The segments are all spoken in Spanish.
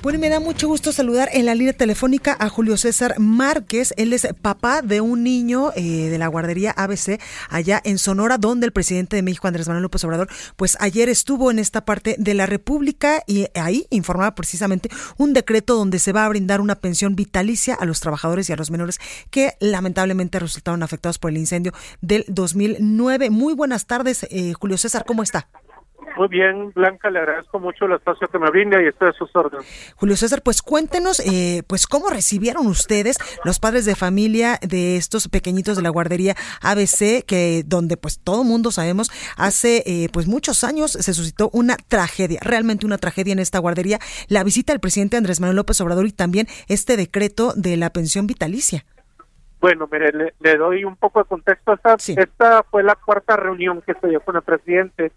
Bueno, me da mucho gusto saludar en la línea telefónica a Julio César Márquez. Él es papá de un niño eh, de la guardería ABC allá en Sonora, donde el presidente de México, Andrés Manuel López Obrador, pues ayer estuvo en esta parte de la República y ahí informaba precisamente un decreto donde se va a brindar una pensión vitalicia a los trabajadores y a los menores que lamentablemente resultaron afectados por el incendio del 2009. Muy buenas tardes, eh, Julio César, ¿cómo está? Muy bien, Blanca, le agradezco mucho el espacio que me brinda y estoy a sus órdenes. Julio César, pues cuéntenos, eh, pues cómo recibieron ustedes los padres de familia de estos pequeñitos de la guardería ABC, que donde pues todo mundo sabemos hace eh, pues muchos años se suscitó una tragedia, realmente una tragedia en esta guardería, la visita del presidente Andrés Manuel López Obrador y también este decreto de la pensión vitalicia. Bueno, mire, le, doy un poco de contexto. Esta, esta fue la cuarta reunión que se dio con el presidente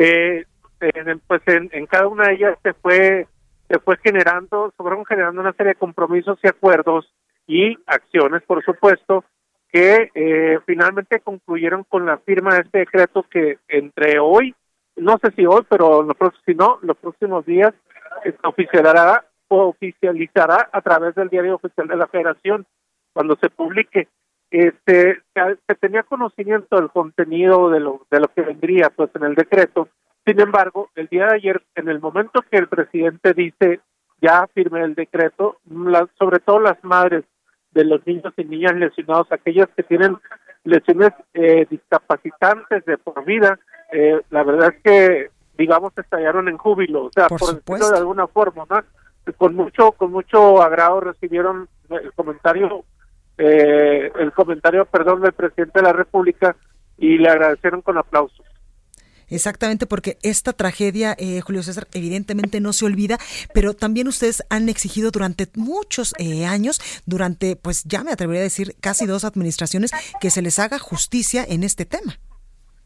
eh, en, pues en, cada una de ellas se fue se fue generando, fueron generando una serie de compromisos y acuerdos y acciones, por supuesto, que eh, finalmente concluyeron con la firma de este decreto que entre hoy, no sé si hoy, pero los si no, los próximos días se oficializará, oficializará a través del diario oficial de la Federación cuando se publique. Este, se, tenía conocimiento del contenido de lo, de lo que vendría pues en el decreto. Sin embargo, el día de ayer, en el momento que el presidente dice ya firme el decreto, sobre todo las madres de los niños y niñas lesionados, aquellas que tienen lesiones eh, discapacitantes de por vida, eh, la verdad es que, digamos, estallaron en júbilo, o sea, por, decirlo de alguna forma, ¿no? Con mucho, con mucho agrado recibieron el comentario eh, el comentario, perdón, del presidente de la República y le agradecieron con aplausos. Exactamente, porque esta tragedia, eh, Julio César, evidentemente no se olvida, pero también ustedes han exigido durante muchos eh, años, durante, pues ya me atrevería a decir, casi dos administraciones, que se les haga justicia en este tema.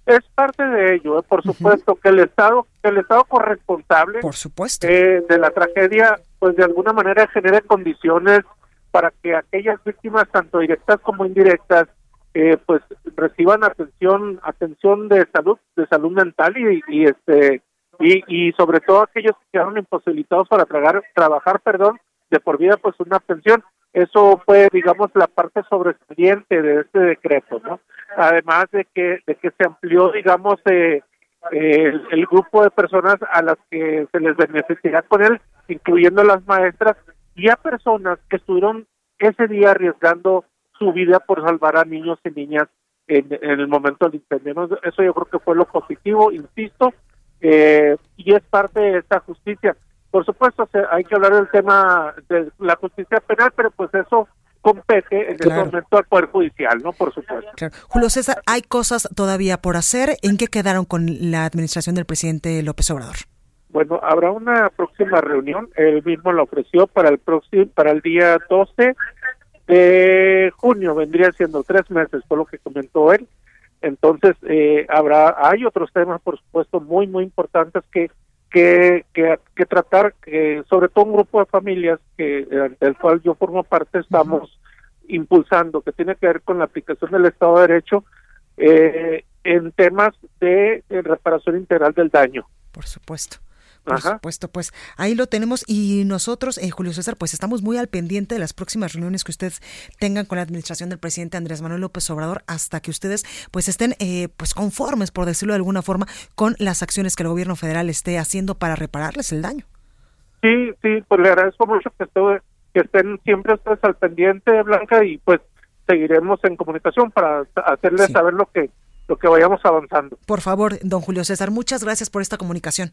Es parte de ello, eh, por supuesto, que el Estado, que el Estado corresponsable por supuesto. de la tragedia, pues de alguna manera genere condiciones para que aquellas víctimas, tanto directas como indirectas, eh, pues reciban atención atención de salud de salud mental y, y este y, y sobre todo aquellos que quedaron imposibilitados para tragar, trabajar perdón de por vida pues una pensión. Eso fue digamos la parte sobresaliente de este decreto no además de que de que se amplió digamos eh, el, el, grupo de personas a las que se les beneficiará con él incluyendo las maestras y a personas que estuvieron ese día arriesgando su vida por salvar a niños y niñas en, el momento del incendio. Eso yo creo que fue lo positivo, insisto, eh, y es parte de esta justicia. Por supuesto, hay que hablar del tema de la justicia penal, pero pues eso compete en el momento al Poder Judicial, ¿no? Por supuesto. Julio César, hay cosas todavía por hacer. ¿En qué quedaron con la administración del presidente López Obrador? Bueno, habrá una próxima reunión, él mismo la ofreció para el próximo, para el día 12 de junio, vendría siendo tres meses, por lo que comentó él. Entonces, eh, habrá, hay otros temas, por supuesto, muy, muy importantes que, que, que, tratar, que sobre todo un grupo de familias que del cual yo formo parte estamos impulsando, que tiene que ver con la aplicación del Estado de Derecho eh, en temas de reparación integral del daño. Por supuesto. Por supuesto, pues ahí lo tenemos y nosotros, eh, Julio César, pues estamos muy al pendiente de las próximas reuniones que ustedes tengan con la administración del presidente Andrés Manuel López Obrador hasta que ustedes pues estén eh, pues conformes, por decirlo de alguna forma, con las acciones que el gobierno federal esté haciendo para repararles el daño. Sí, sí, pues le agradezco mucho que, que estén siempre ustedes al pendiente, Blanca, y pues seguiremos en comunicación para hacerles saber lo que lo que vayamos avanzando. Por favor, don Julio César, muchas gracias por esta comunicación.